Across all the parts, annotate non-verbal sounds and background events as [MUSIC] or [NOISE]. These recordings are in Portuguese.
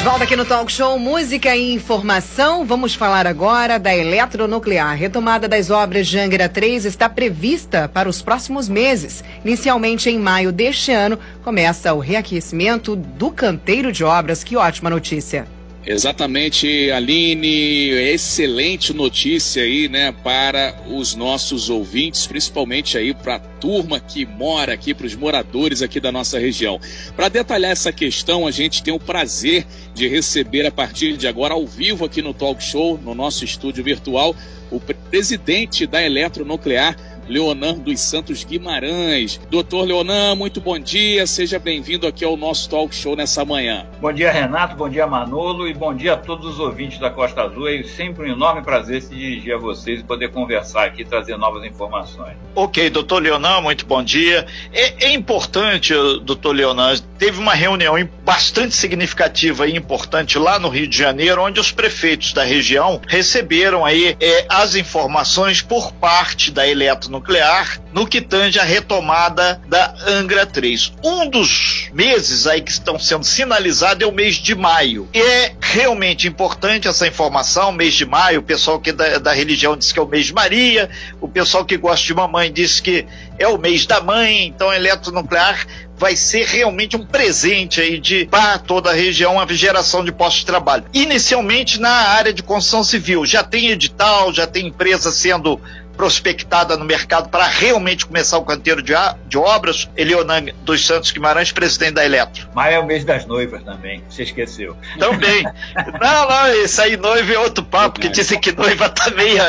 De volta aqui no Talk Show Música e Informação, vamos falar agora da eletronuclear. Retomada das obras de Angra 3 está prevista para os próximos meses. Inicialmente em maio deste ano, começa o reaquecimento do canteiro de obras. Que ótima notícia! Exatamente, Aline, excelente notícia aí, né, para os nossos ouvintes, principalmente aí para a turma que mora aqui, para os moradores aqui da nossa região. Para detalhar essa questão, a gente tem o prazer de receber a partir de agora ao vivo aqui no Talk Show, no nosso estúdio virtual, o presidente da Eletronuclear, Leonan dos Santos Guimarães. Doutor Leonan, muito bom dia, seja bem-vindo aqui ao nosso talk show nessa manhã. Bom dia, Renato, bom dia, Manolo, e bom dia a todos os ouvintes da Costa Azul. É sempre um enorme prazer se dirigir a vocês e poder conversar aqui e trazer novas informações. Ok, doutor Leonan, muito bom dia. É, é importante, doutor Leonan, teve uma reunião bastante significativa e importante lá no Rio de Janeiro, onde os prefeitos da região receberam aí é, as informações por parte da Eletro nuclear no que tange a retomada da Angra 3. Um dos meses aí que estão sendo sinalizados é o mês de maio. E é realmente importante essa informação, mês de maio, o pessoal que é da, da religião diz que é o mês de Maria, o pessoal que gosta de mamãe diz que é o mês da mãe, então a eletronuclear vai ser realmente um presente aí de para toda a região a geração de postos de trabalho. Inicialmente na área de construção civil, já tem edital, já tem empresa sendo prospectada no mercado para realmente começar o canteiro de, de obras. Elionan dos Santos Guimarães, presidente da Eletro. Maio é o mês das noivas também, você esqueceu. Também. [LAUGHS] não, não, isso aí noiva é outro papo, porque dizem que noiva tá meio.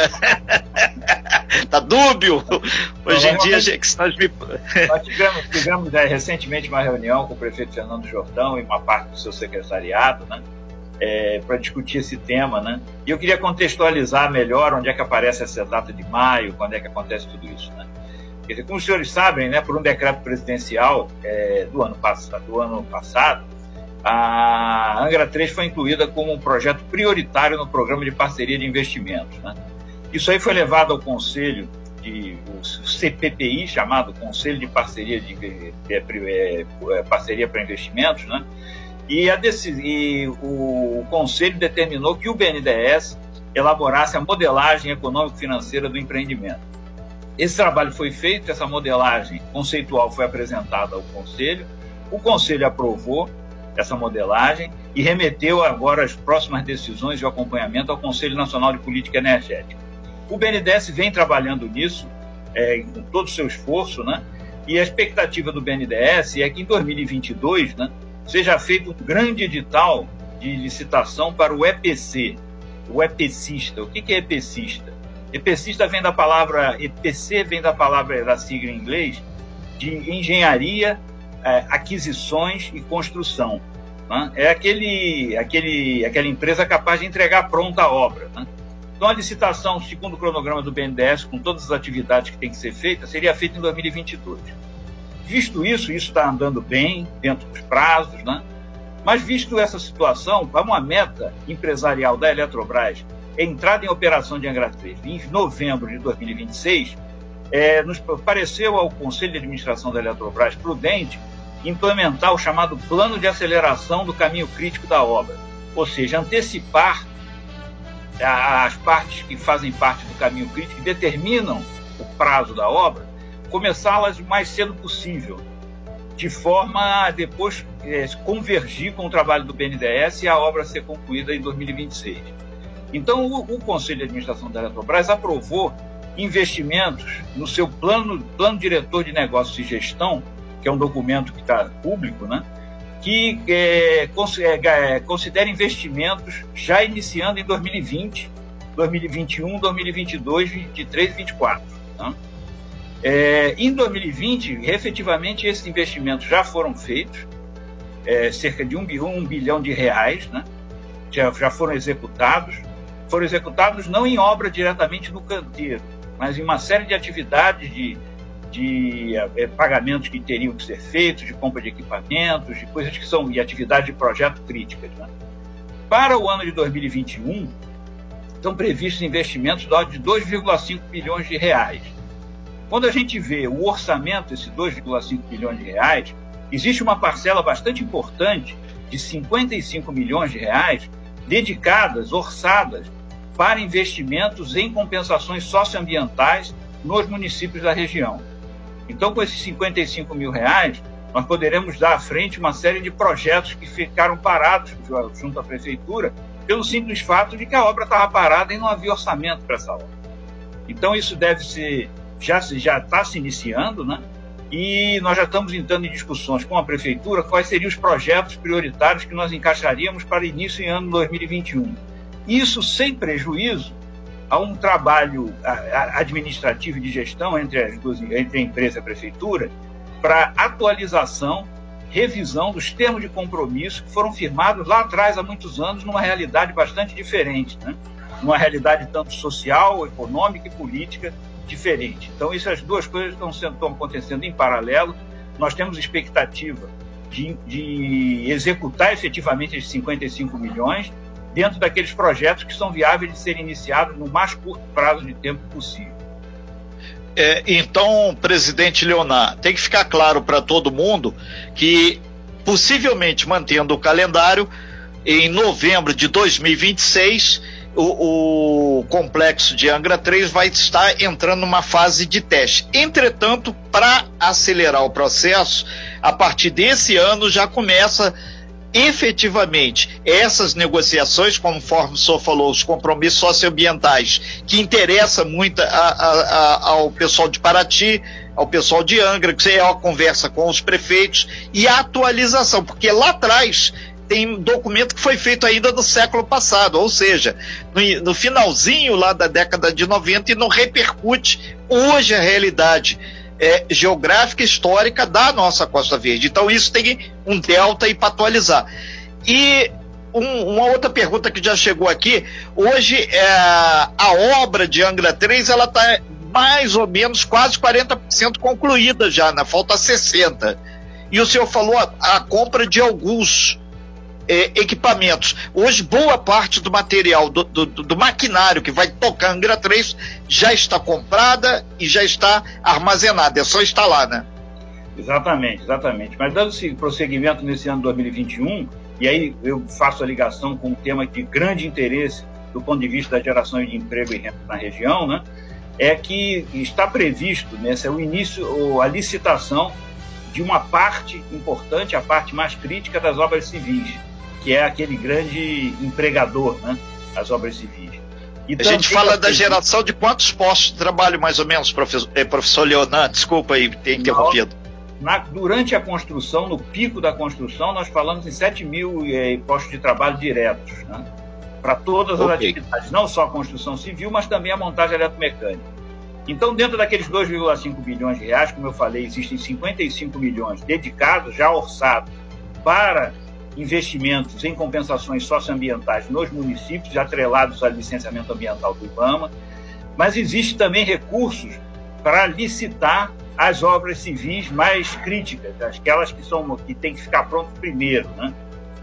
[LAUGHS] tá dúbio. Hoje em dia, que nós, me... [LAUGHS] nós tivemos, tivemos é, recentemente uma reunião com o prefeito Fernando Jordão e uma parte do seu secretariado, né? É, para discutir esse tema, né? E eu queria contextualizar melhor onde é que aparece essa data de maio, quando é que acontece tudo isso, né? Dizer, como os senhores sabem, né, por um decreto presidencial é, do, ano do ano passado, a Angra 3 foi incluída como um projeto prioritário no programa de parceria de investimentos. Né? Isso aí foi levado ao Conselho de o CPPI, chamado Conselho de Parceria de, de, de, de Parceria para Investimentos, né? E, a, e o, o Conselho determinou que o BNDES elaborasse a modelagem econômico-financeira do empreendimento. Esse trabalho foi feito, essa modelagem conceitual foi apresentada ao Conselho, o Conselho aprovou essa modelagem e remeteu agora as próximas decisões de acompanhamento ao Conselho Nacional de Política Energética. O BNDES vem trabalhando nisso, é, com todo o seu esforço, né? e a expectativa do BNDES é que em 2022, né, seja feito um grande edital de licitação para o EPC, o EPCista. O que é EPCista? EPCista vem da palavra, EPC vem da palavra, da sigla em inglês, de engenharia, é, aquisições e construção. Né? É aquele, aquele, aquela empresa capaz de entregar pronta a obra. Né? Então, a licitação, segundo o cronograma do BNDES, com todas as atividades que têm que ser feitas, seria feita em 2022. Visto isso, isso está andando bem, dentro dos prazos, né? Mas visto essa situação, uma meta empresarial da Eletrobras, é entrada em operação de Angra 3 em novembro de 2026, é, nos pareceu ao Conselho de Administração da Eletrobras prudente implementar o chamado plano de aceleração do caminho crítico da obra, ou seja, antecipar as partes que fazem parte do caminho crítico, que determinam o prazo da obra, começá-las o mais cedo possível, de forma a depois é, convergir com o trabalho do BNDES e a obra ser concluída em 2026. Então, o, o Conselho de Administração da Eletrobras aprovou investimentos no seu plano, plano diretor de negócios e gestão, que é um documento que está público, né? que é, é, considera investimentos já iniciando em 2020, 2021, 2022, 2023 e 2024. Tá? É, em 2020, efetivamente, esses investimentos já foram feitos, é, cerca de um, um, bilhão de reais, né? já, já foram executados. Foram executados não em obra diretamente no canteiro, mas em uma série de atividades de, de é, pagamentos que teriam que ser feitos, de compra de equipamentos, de coisas que são e atividades de projeto críticas. Né? Para o ano de 2021, estão previstos investimentos de ordem de 2,5 bilhões de reais quando a gente vê o orçamento, esses 2,5 bilhões de reais, existe uma parcela bastante importante de 55 milhões de reais dedicadas, orçadas, para investimentos em compensações socioambientais nos municípios da região. Então, com esses 55 mil reais, nós poderemos dar à frente uma série de projetos que ficaram parados junto à prefeitura pelo simples fato de que a obra estava parada e não havia orçamento para essa obra. Então isso deve ser já está se iniciando, né? E nós já estamos entrando em discussões com a prefeitura quais seriam os projetos prioritários que nós encaixaríamos para início em ano 2021. Isso sem prejuízo a um trabalho administrativo de gestão entre, as duas, entre a empresa e a prefeitura para atualização, revisão dos termos de compromisso que foram firmados lá atrás, há muitos anos, numa realidade bastante diferente, né? numa realidade tanto social, econômica e política diferente. Então, essas duas coisas estão, sendo, estão acontecendo em paralelo. Nós temos expectativa de, de executar efetivamente esses 55 milhões dentro daqueles projetos que são viáveis de serem iniciados no mais curto prazo de tempo possível. É, então, presidente Leonar, tem que ficar claro para todo mundo que, possivelmente mantendo o calendário, em novembro de 2026, o, o, complexo de Angra 3 vai estar entrando numa fase de teste. Entretanto, para acelerar o processo, a partir desse ano já começa efetivamente essas negociações, conforme o senhor falou, os compromissos socioambientais, que interessa muito a, a, a, ao pessoal de Paraty, ao pessoal de Angra, que é uma conversa com os prefeitos e a atualização, porque lá atrás tem documento que foi feito ainda no século passado, ou seja, no, no finalzinho lá da década de 90 e não repercute hoje a realidade é, geográfica histórica da nossa Costa Verde. Então isso tem um delta e para atualizar. E um, uma outra pergunta que já chegou aqui, hoje é, a obra de Angra 3 ela está mais ou menos quase 40% concluída já, né? falta 60%. E o senhor falou a, a compra de alguns é, equipamentos. Hoje, boa parte do material, do, do, do, maquinário que vai tocar Angra 3 já está comprada e já está armazenada. É só instalar, né? Exatamente, exatamente. Mas dando esse prosseguimento nesse ano 2021, e aí eu faço a ligação com um tema de grande interesse do ponto de vista da geração de emprego e renda na região, né? É que está previsto né, o início, ou a licitação de uma parte importante, a parte mais crítica das obras civis que é aquele grande empregador, né? As obras civis. E a gente fala da geração de quantos postos de trabalho, mais ou menos, professor, eh, professor Leonan? Desculpa aí ter interrompido. Na, durante a construção, no pico da construção, nós falamos em 7 mil eh, postos de trabalho diretos, né? para todas as okay. atividades, não só a construção civil, mas também a montagem eletromecânica. Então, dentro daqueles 2,5 bilhões de reais, como eu falei, existem 55 milhões dedicados, já orçados, para investimentos em compensações socioambientais nos municípios, atrelados ao licenciamento ambiental do IBAMA, mas existe também recursos para licitar as obras civis mais críticas, aquelas que são que tem que ficar pronto primeiro, né?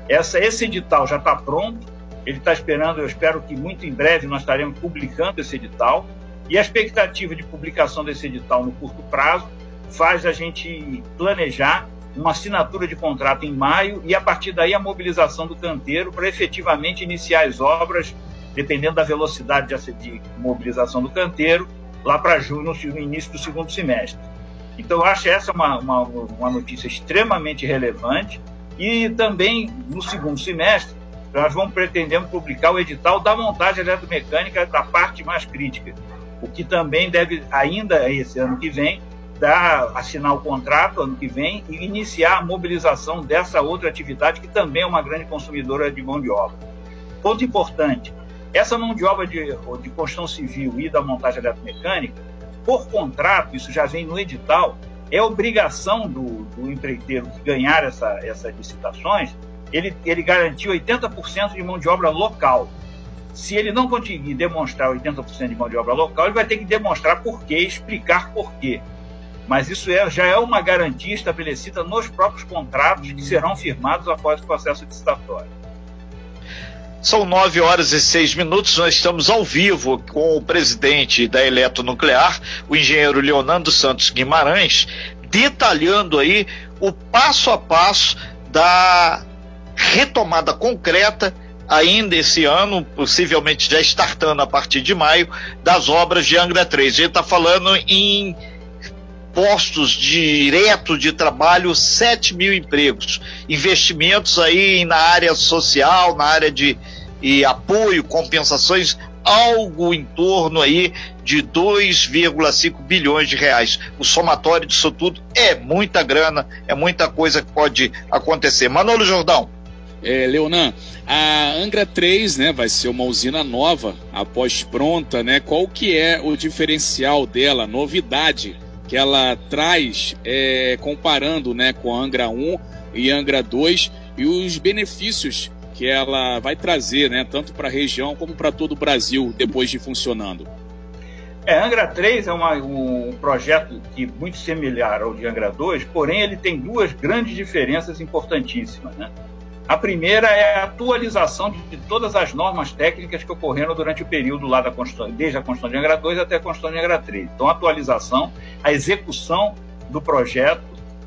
Essa esse edital já está pronto, ele está esperando, eu espero que muito em breve nós estaremos publicando esse edital e a expectativa de publicação desse edital no curto prazo faz a gente planejar uma assinatura de contrato em maio e a partir daí a mobilização do canteiro para efetivamente iniciar as obras, dependendo da velocidade de mobilização do canteiro, lá para junho, no início do segundo semestre. Então, eu acho essa uma, uma, uma notícia extremamente relevante e também no segundo semestre nós vamos pretendemos publicar o edital da montagem eletromecânica da parte mais crítica, o que também deve ainda esse ano que vem dar, assinar o contrato ano que vem e iniciar a mobilização dessa outra atividade que também é uma grande consumidora de mão de obra. Ponto importante: essa mão de obra de, de construção civil e da montagem eletromecânica, por contrato, isso já vem no edital, é obrigação do, do empreiteiro que ganhar essa, essas licitações, ele, ele garantir 80% de mão de obra local. Se ele não conseguir demonstrar 80% de mão de obra local, ele vai ter que demonstrar por quê, explicar por quê mas isso é, já é uma garantia estabelecida nos próprios contratos que serão firmados após o processo licitatório. São nove horas e seis minutos. Nós estamos ao vivo com o presidente da Eletronuclear, o engenheiro Leonardo Santos Guimarães, detalhando aí o passo a passo da retomada concreta ainda esse ano, possivelmente já startando a partir de maio, das obras de Angra 3. A gente está falando em postos diretos de trabalho, 7 mil empregos, investimentos aí na área social, na área de e apoio, compensações, algo em torno aí de 2,5 bilhões de reais. O somatório disso tudo é muita grana, é muita coisa que pode acontecer. Manolo Jordão. É, Leonan, a Angra 3, né, vai ser uma usina nova, após pronta, né? Qual que é o diferencial dela, novidade que ela traz, é, comparando, né, com a Angra 1 e Angra 2 e os benefícios que ela vai trazer, né, tanto para a região como para todo o Brasil depois de funcionando? É, Angra 3 é uma, um projeto que muito similar ao de Angra 2, porém ele tem duas grandes diferenças importantíssimas. Né? A primeira é a atualização de, todas as normas técnicas que ocorreram durante o período lá da construção, desde a construção de Angra 2 até a construção de Angra 3. Então, a atualização, a execução do projeto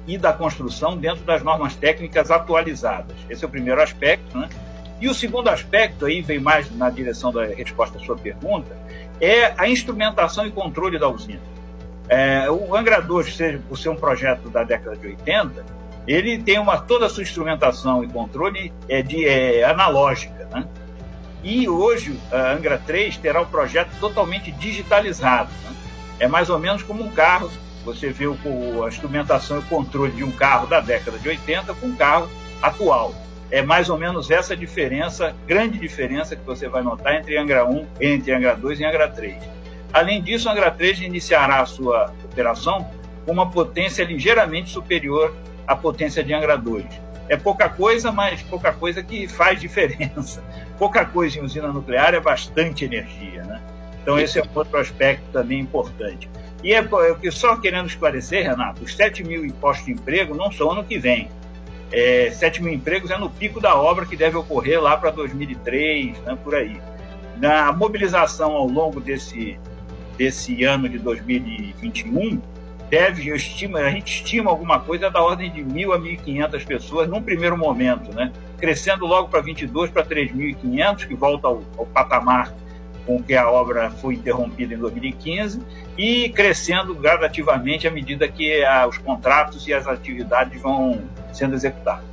e da construção dentro das normas técnicas atualizadas. Esse é o primeiro aspecto. Né? E o segundo aspecto, aí vem mais na direção da resposta à sua pergunta, é a instrumentação e controle da usina. É, o Angra 2, por ser um projeto da década de 80, ele tem uma, toda a sua instrumentação e controle é, de, é, analógica. Né? E hoje a Angra 3 terá o projeto totalmente digitalizado. Né? É mais ou menos como um carro você vê o, a instrumentação e o controle de um carro da década de 80 com um carro atual. É mais ou menos essa diferença, grande diferença que você vai notar entre Angra 1, entre Angra 2 e Angra 3. Além disso, Angra 3 iniciará a sua operação com uma potência ligeiramente superior à potência de Angra 2. É pouca coisa, mas pouca coisa que faz diferença. [LAUGHS] Pouca coisa em usina nuclear é bastante energia, né? Então esse é outro aspecto também importante. E é, é só querendo esclarecer, Renato, os 7 mil impostos de emprego não são ano que vem. É, 7 mil empregos é no pico da obra que deve ocorrer lá para 2003, né, por aí. Na mobilização ao longo desse, desse ano de 2021, deve, eu estimo, a gente estima alguma coisa da ordem de 1.000 a 1.500 pessoas num primeiro momento, né? crescendo logo para 22 para 3.500, que volta ao, ao patamar com que a obra foi interrompida em 2015 e crescendo gradativamente à medida que a, os contratos e as atividades vão sendo executados.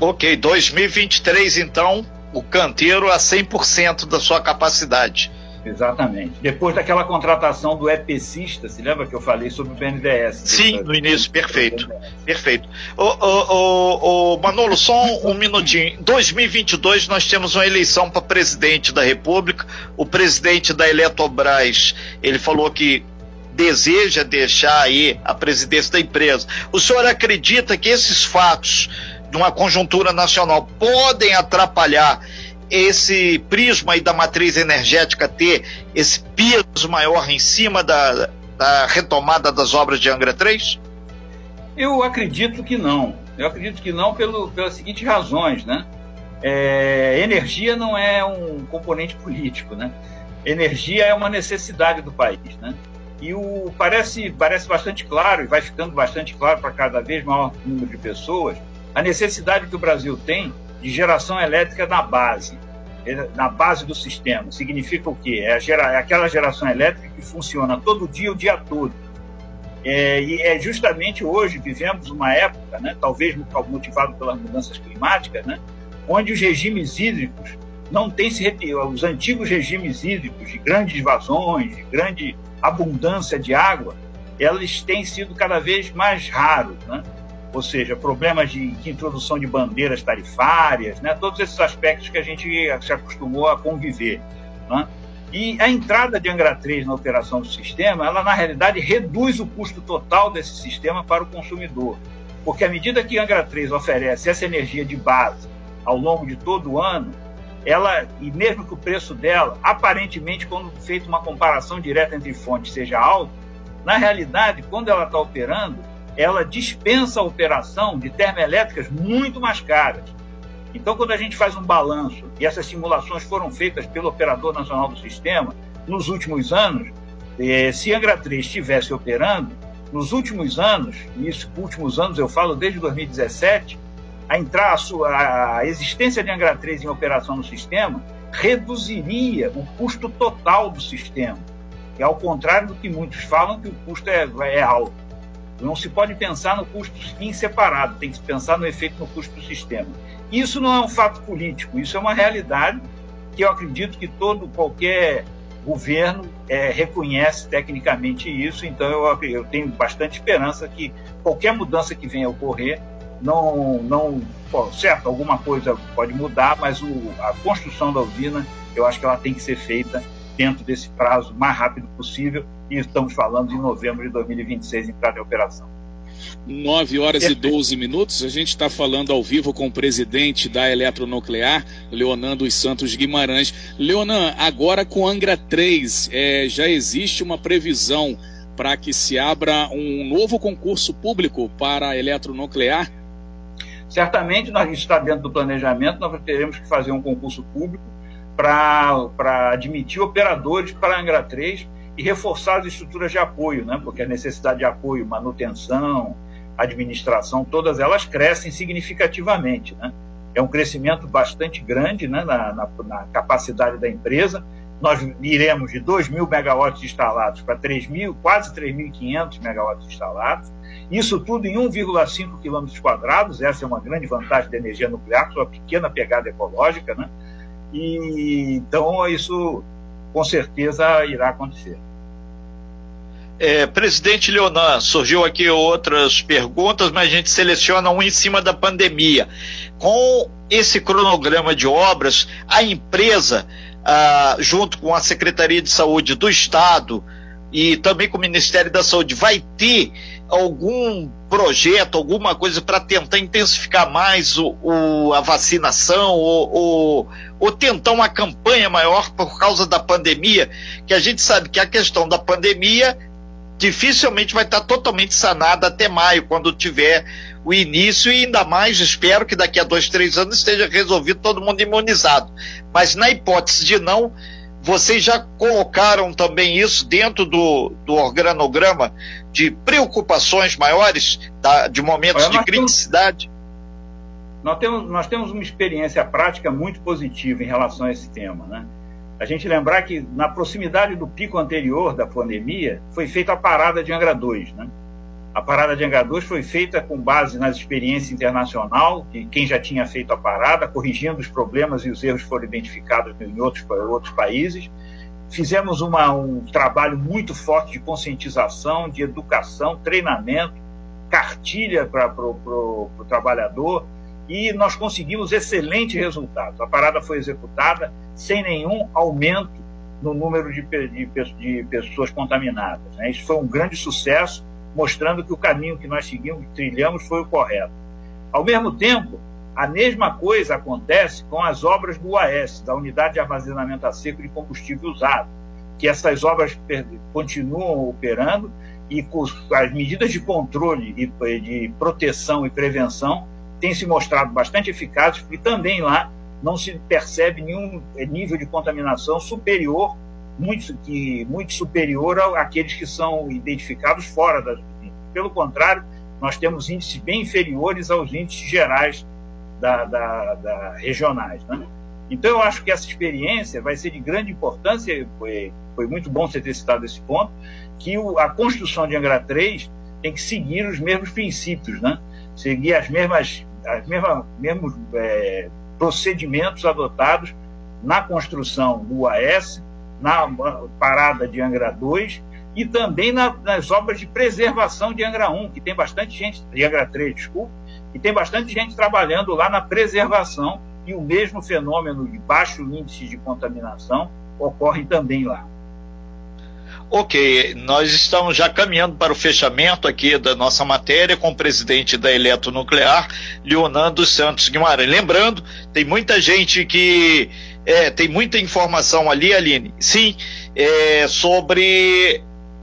Ok, 2023 então, o canteiro a 100% da sua capacidade. Exatamente. Depois daquela contratação do EPCista, se lembra que eu falei sobre o BNDES? Sim, no início, perfeito. Perfeito. Ô, ô, ô, ô, Manolo, só um, um minutinho. Em 2022 nós temos uma eleição para presidente da República. O presidente da Eletrobras, ele falou que deseja deixar aí a presidência da empresa. O senhor acredita que esses fatos de uma conjuntura nacional podem atrapalhar esse prisma aí da matriz energética ter esse peso maior em cima da, da retomada das obras de Angra 3? Eu acredito que não. Eu acredito que não pelo, pelas seguintes razões, né? É, energia não é um componente político, né? Energia é uma necessidade do país, né? E o, parece, parece bastante claro, e vai ficando bastante claro para cada vez maior número de pessoas, a necessidade que o Brasil tem de geração elétrica na base, na base do sistema. Significa o quê? É, gera, é aquela geração elétrica que funciona todo dia, o dia todo. É, e é justamente hoje vivemos uma época, né, talvez motivado pelas mudanças climáticas, né, onde os regimes hídricos não têm se retirado. Os antigos regimes hídricos de grandes vazões, de grande abundância de água, eles têm sido cada vez mais raros. Né? Ou seja, problemas de, de, introdução de bandeiras tarifárias, né? todos esses aspectos que a gente se acostumou a conviver. Né? E a entrada de Angra 3 na operação do sistema, ela na realidade reduz o custo total desse sistema para o consumidor, porque à medida que Angra 3 oferece essa energia de base ao longo de todo o ano, ela, e mesmo que o preço dela, aparentemente, quando feito uma comparação direta entre fontes, seja alto, na realidade, quando ela está operando, ela dispensa a operação de termoelétricas muito mais caras. Então, quando a gente faz um balanço, e essas simulações foram feitas pelo Operador Nacional do Sistema, nos últimos anos, eh, se Angra 3 estivesse operando, nos últimos anos, e isso últimos anos eu falo desde 2017, a entrar a, sua, a existência de Angra 3 em operação no sistema reduziria o custo total do sistema. E ao contrário do que muitos falam, que o custo é, é alto. Não se pode pensar no custo em separado, tem que pensar no efeito no custo do sistema. Isso não é um fato político, isso é uma realidade que eu acredito que todo, qualquer governo é, reconhece tecnicamente isso, então eu, eu, tenho bastante esperança que qualquer mudança que venha a ocorrer, não, não certo, alguma coisa pode mudar, mas o, a construção da usina, eu acho que ela tem que ser feita dentro desse prazo mais rápido possível, e estamos falando de novembro de 2026 entrar em operação. 9 horas e 12 minutos. A gente está falando ao vivo com o presidente da Eletronuclear, Leonan dos Santos Guimarães. Leonan, agora com Angra 3, é, já existe uma previsão para que se abra um novo concurso público para a Eletronuclear? Certamente, nós está dentro do planejamento, nós teremos que fazer um concurso público para admitir operadores para Angra 3 e reforçar as estruturas de apoio, né? porque a necessidade de apoio, manutenção, administração, todas elas crescem significativamente. Né? É um crescimento bastante grande né? na, na, na capacidade da empresa. Nós iremos de 2 mil megawatts instalados para 3 mil, quase 3.500 megawatts instalados. Isso tudo em 1,5 quilômetros quadrados. Essa é uma grande vantagem da energia nuclear, sua pequena pegada ecológica. Né? E, então, isso com certeza irá acontecer. É, presidente Leonan, surgiu aqui outras perguntas, mas a gente seleciona um em cima da pandemia. Com esse cronograma de obras, a empresa, ah, junto com a Secretaria de Saúde do Estado e também com o Ministério da Saúde, vai ter algum projeto, alguma coisa para tentar intensificar mais o, o a vacinação ou, ou, ou, tentar uma campanha maior por causa da pandemia, que a gente sabe que a questão da pandemia dificilmente vai estar totalmente sanada até maio, quando tiver o início, e ainda mais espero que daqui a dois, três anos esteja resolvido todo mundo imunizado. Mas na hipótese de não, vocês já colocaram também isso dentro do, do organograma de preocupações maiores, tá, de momentos Olha, de criticidade? Temos, nós, temos, nós temos uma experiência prática muito positiva em relação a esse tema, né? A gente lembrar que na proximidade do pico anterior da pandemia foi feita a parada de Angra 2, né? A parada de Angra 2 foi feita com base nas experiências internacional, que quem já tinha feito a parada, corrigindo os problemas e os erros foram identificados em outros, outros países. Fizemos uma, um trabalho muito forte de conscientização, de educação, treinamento, cartilha para o trabalhador, e nós conseguimos excelentes resultados. A parada foi executada sem nenhum aumento no número de, de, de pessoas contaminadas. Né? Isso foi um grande sucesso, mostrando que o caminho que nós seguimos, trilhamos, foi o correto. Ao mesmo tempo, a mesma coisa acontece com as obras do UAS, da Unidade de Armazenamento a Seco de Combustível Usado, que essas obras continuam operando e as medidas de controle e de proteção e prevenção têm se mostrado bastante eficazes, porque também lá não se percebe nenhum nível de contaminação superior, muito, que, muito superior àqueles que são identificados fora das usinas. Pelo contrário, nós temos índices bem inferiores aos índices gerais da, da, da regionais. Né? Então, eu acho que essa experiência vai ser de grande importância, foi, foi muito bom você ter citado esse ponto, que o, a construção de Angra 3 tem que seguir os mesmos princípios, né? seguir as mesmas as mesmas, mesmos é, procedimentos adotados na construção do UAS, na parada de Angra 2 e também na, nas obras de preservação de Angra 1, que tem bastante gente, de Angra 3, desculpa, e tem bastante gente trabalhando lá na preservação e o mesmo fenômeno de baixo índice de contaminação ocorre também lá. Ok, nós estamos já caminhando para o fechamento aqui da nossa matéria com o presidente da Eletronuclear, Leonardo Santos Guimarães. Lembrando, tem muita gente que é, tem muita informação ali, Aline, sim, é, sobre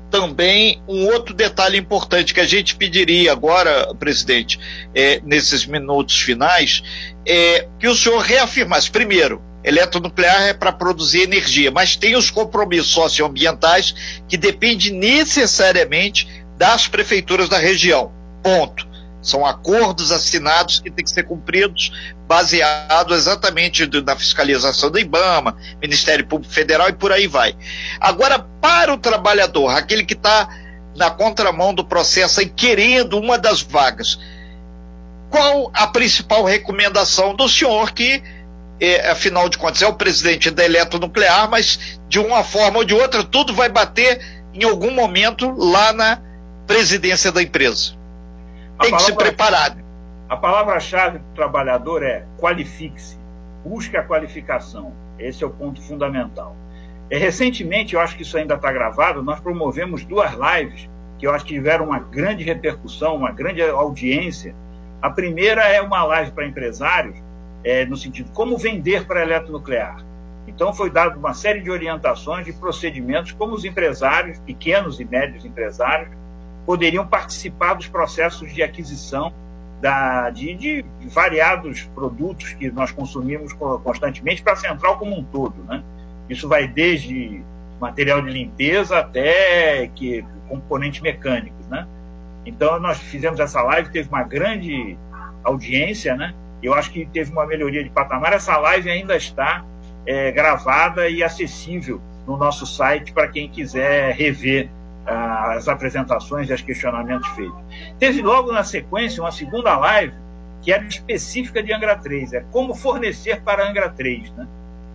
também um outro detalhe importante que a gente pediria agora, presidente, é, nesses minutos finais, é que o senhor reafirmasse, primeiro, eletronuclear é para produzir energia, mas tem os compromissos socioambientais que dependem necessariamente das prefeituras da região. Ponto. São acordos assinados que têm que ser cumpridos, baseado exatamente na fiscalização do IBAMA, Ministério Público Federal e por aí vai. Agora, para o trabalhador, aquele que está na contramão do processo e querendo uma das vagas, qual a principal recomendação do senhor que é, afinal de contas, é o presidente da Eletronuclear, mas de uma forma ou de outra, tudo vai bater em algum momento lá na presidência da empresa. Tem palavra, que se preparar. A palavra-chave do trabalhador é qualifique-se, busque a qualificação. Esse é o ponto fundamental. É, recentemente, eu acho que isso ainda está gravado, nós promovemos duas lives que eu acho que tiveram uma grande repercussão, uma grande audiência. A primeira é uma live para empresários, é, no sentido como vender para a eletronuclear. Então foi dado uma série de orientações, de procedimentos, como os empresários, pequenos e médios empresários, poderiam participar dos processos de aquisição da, de, de, variados produtos que nós consumimos constantemente para a central como um todo. Né? Isso vai desde material de limpeza até que, componentes mecânicos. Né? Então nós fizemos essa live, teve uma grande audiência, né? Eu acho que teve uma melhoria de patamar. Essa live ainda está é, gravada e acessível no nosso site para quem quiser rever ah, as apresentações e os questionamentos feitos. Teve logo na sequência uma segunda live que era específica de Angra 3, é como fornecer para Angra 3. Né?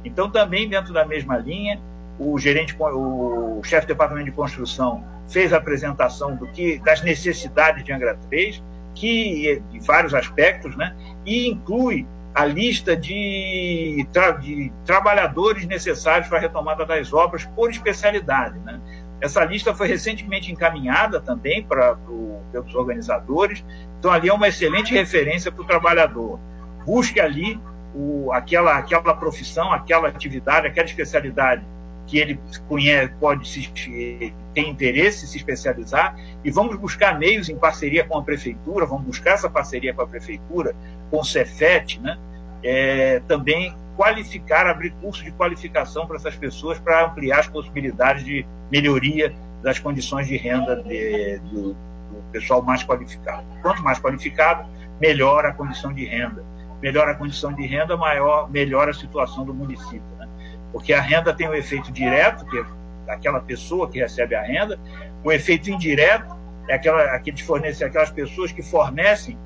Então, também dentro da mesma linha, o gerente, o chefe do departamento de construção fez a apresentação do que, das necessidades de Angra 3, que de vários aspectos, né? e inclui a lista de, tra de trabalhadores necessários para a retomada das obras por especialidade. Né? Essa lista foi recentemente encaminhada também para pelos organizadores, então ali é uma excelente referência para o trabalhador. Busque ali o, aquela, aquela profissão, aquela atividade, aquela especialidade que ele conhece, pode se, ter interesse em se especializar e vamos buscar meios em parceria com a prefeitura, vamos buscar essa parceria com a prefeitura, com o Cefet, né? É, também qualificar, abrir curso de qualificação para essas pessoas para ampliar as possibilidades de melhoria das condições de renda de, do, do pessoal mais qualificado. Quanto mais qualificado, melhor a condição de renda. Melhor a condição de renda, maior, melhor a situação do município. Porque a renda tem o um efeito direto, que é daquela pessoa que recebe a renda, o efeito indireto é aquela, aquelas pessoas que fornecem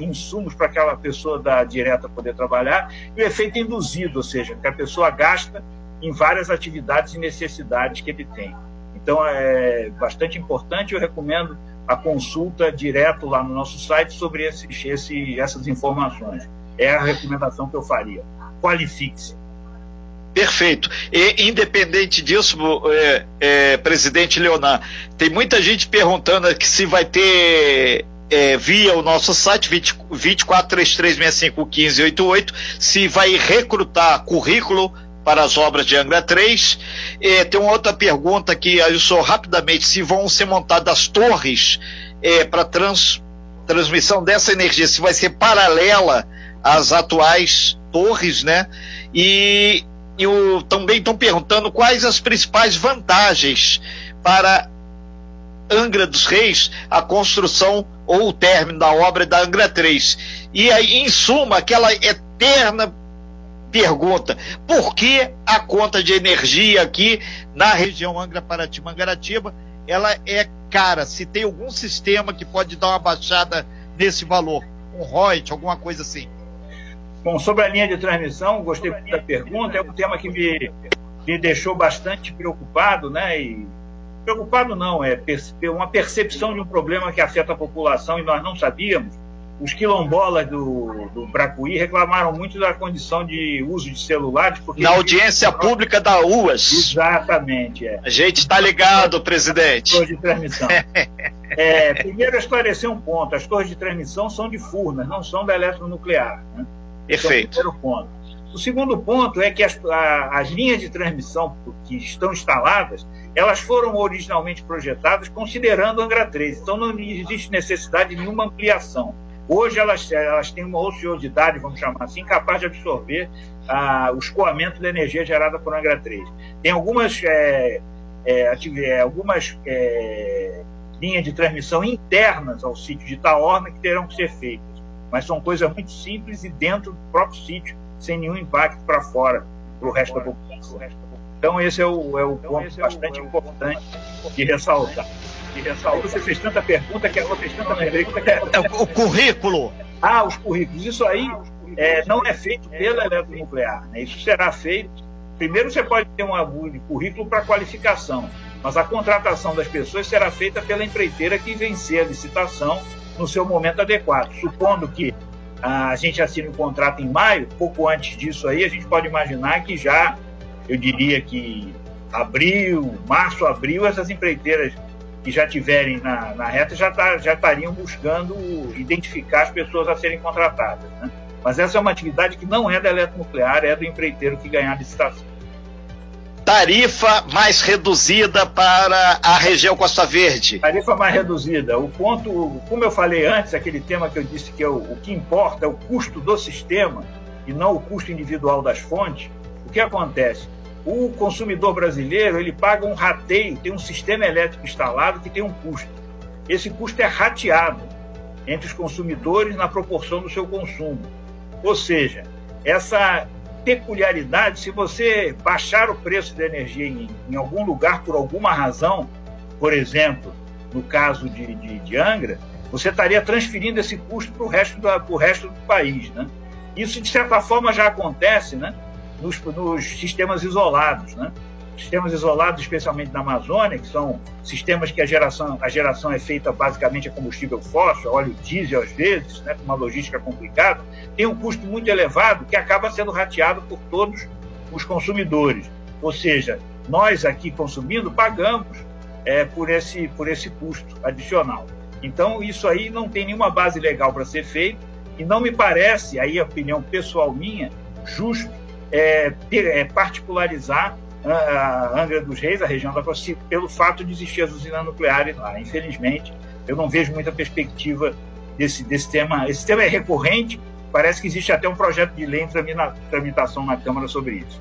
insumos para aquela pessoa da direta poder trabalhar, e o efeito induzido, ou seja, que a pessoa gasta em várias atividades e necessidades que ele tem. Então é bastante importante, eu recomendo a consulta direto lá no nosso site sobre esse, essas informações. É a recomendação que eu faria. Qualifique-se. Perfeito. E, independente disso, é, é, presidente Leonar, tem muita gente perguntando que se vai ter é, via o nosso site 20, 2433651588 se vai recrutar currículo para as obras de Angra 3. É, tem uma outra pergunta que eu sou rapidamente, se vão ser montadas torres é, para trans, transmissão dessa energia, se vai ser paralela às atuais torres, né? E e o, também estão perguntando quais as principais vantagens para Angra dos Reis a construção ou o término da obra da Angra 3. E aí, em suma, aquela eterna pergunta: por que a conta de energia aqui na região Angra Paraty Mangaratiba ela é cara? Se tem algum sistema que pode dar uma baixada nesse valor, um ROIT, alguma coisa assim. Bom, sobre a linha de transmissão, gostei muito da pergunta, é um tema que me, me deixou bastante preocupado, né? E, preocupado não, é uma percepção de um problema que afeta a população e nós não sabíamos. Os quilombolas do, do Bracuí reclamaram muito da condição de uso de celulares. Porque Na audiência pública da UAS. Exatamente. É. A gente está ligado, presidente. Torres de transmissão. [LAUGHS] é, primeiro, esclarecer um ponto: as torres de transmissão são de Furnas, não são da eletronuclear. Né? Perfeito. é o primeiro ponto. O segundo ponto é que as, a, as linhas de transmissão que estão instaladas, elas foram originalmente projetadas considerando Angra 3, então não existe necessidade de nenhuma ampliação. Hoje elas, elas têm uma ociosidade, vamos chamar assim, capaz de absorver ah, o escoamento da energia gerada por Angra 3. Tem algumas, é, é, algumas é, linha de transmissão internas ao sítio de Itaorna que terão que ser feitas. Mas são coisas muito simples e dentro do próprio sítio, sem nenhum impacto para fora, para o resto da população. Então, esse é o, é o então, ponto bastante é o, importante de ressaltar. De ressaltar. Você fez tanta pergunta que você fez tanta pergunta que é... é o currículo. Ah, os currículos. Isso aí é, não é feito pela eletronuclear. Né? Isso será feito. Primeiro, você pode ter um currículo para qualificação, mas a contratação das pessoas será feita pela empreiteira que vencer a licitação no seu momento adequado. Supondo que ah, a gente assine o um contrato em maio, pouco antes disso aí, a gente pode imaginar que já, eu diria que abril, março, abril, essas empreiteiras que já tiverem na, na reta já, tá, já estariam buscando identificar as pessoas a serem contratadas. Né? Mas essa é uma atividade que não é da eletronuclear, é do empreiteiro que ganhar a licitação. Tarifa mais reduzida para a região Costa Verde. Tarifa mais reduzida. O ponto, como eu falei antes, aquele tema que eu disse que é o, o que importa é o custo do sistema e não o custo individual das fontes. O que acontece? O consumidor brasileiro ele paga um rateio, tem um sistema elétrico instalado que tem um custo. Esse custo é rateado entre os consumidores na proporção do seu consumo. Ou seja, essa peculiaridade, se você baixar o preço da energia em, em algum lugar por alguma razão, por exemplo, no caso de, de, de Angra, você estaria transferindo esse custo para o resto, resto do país. Né? Isso, de certa forma, já acontece né? nos, nos sistemas isolados. Né? Sistemas isolados, especialmente na Amazônia, que são sistemas que a geração, a geração é feita basicamente a combustível fóssil, óleo diesel às vezes, né, com uma logística complicada, tem um custo muito elevado que acaba sendo rateado por todos os consumidores. Ou seja, nós aqui consumindo pagamos é, por, esse, por esse custo adicional. Então, isso aí não tem nenhuma base legal para ser feito e não me parece, aí a opinião pessoal minha, justo é, ter, é, particularizar a Angra dos Reis, a região da Costa, pelo fato de existir as usinas nucleares lá. Infelizmente, eu não vejo muita perspectiva desse, desse tema. Esse tema é recorrente, parece que existe até um projeto de lei em tramitação na Câmara sobre isso.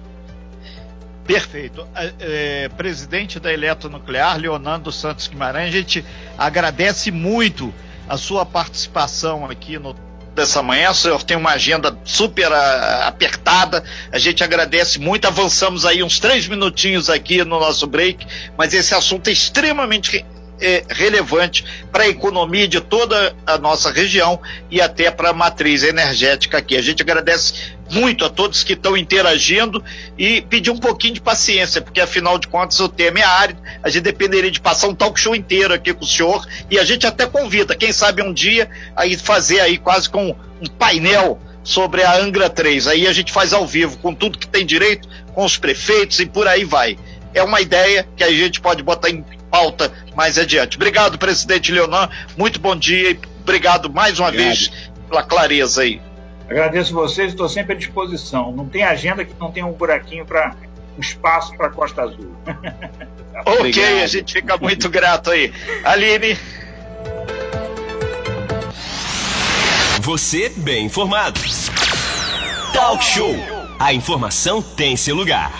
Perfeito. É, é, presidente da Eletronuclear, Leonardo Santos Guimarães, a gente agradece muito a sua participação aqui no dessa manhã. O senhor tem uma agenda super uh, apertada. A gente agradece muito. Avançamos aí uns três minutinhos aqui no nosso break, mas esse assunto é extremamente é, relevante para a economia de toda a nossa região e até para a matriz energética aqui. A gente agradece muito a todos que estão interagindo e pedir um pouquinho de paciência, porque afinal de contas o tema é árido, a gente dependeria de passar um talk show inteiro aqui com o senhor e a gente até convida, quem sabe um dia, aí fazer aí quase com um painel sobre a Angra 3. Aí a gente faz ao vivo, com tudo que tem direito, com os prefeitos e por aí vai. É uma ideia que a gente pode botar em pauta mais adiante. Obrigado, presidente Leonan. Muito bom dia e obrigado mais uma obrigado. vez pela clareza aí. Agradeço vocês, estou sempre à disposição. Não tem agenda que não tenha um buraquinho para um espaço para Costa Azul. [LAUGHS] ok, Obrigado. a gente fica muito grato aí. Aline. Você bem informado. Talk Show. A informação tem seu lugar.